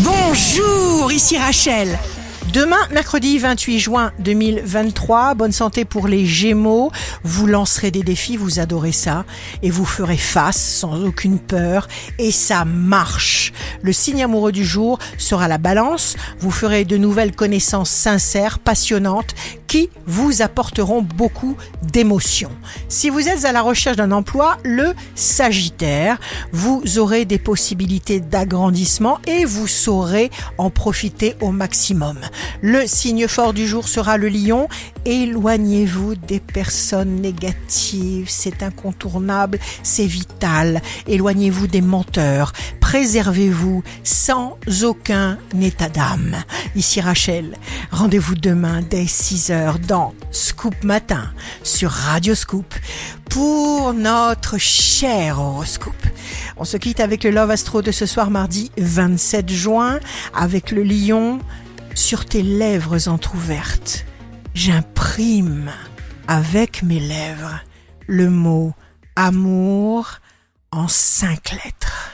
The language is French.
Bonjour, ici Rachel. Demain, mercredi 28 juin 2023, bonne santé pour les Gémeaux. Vous lancerez des défis, vous adorez ça, et vous ferez face sans aucune peur, et ça marche. Le signe amoureux du jour sera la balance. Vous ferez de nouvelles connaissances sincères, passionnantes, vous apporteront beaucoup d'émotions. Si vous êtes à la recherche d'un emploi, le Sagittaire, vous aurez des possibilités d'agrandissement et vous saurez en profiter au maximum. Le signe fort du jour sera le lion. Éloignez-vous des personnes négatives, c'est incontournable, c'est vital. Éloignez-vous des menteurs, préservez-vous sans aucun état d'âme. Ici Rachel, rendez-vous demain dès 6h dans Scoop Matin sur Radio Scoop pour notre cher horoscope. On se quitte avec le Love Astro de ce soir mardi 27 juin avec le lion sur tes lèvres entr'ouvertes. J'imprime avec mes lèvres le mot amour en cinq lettres.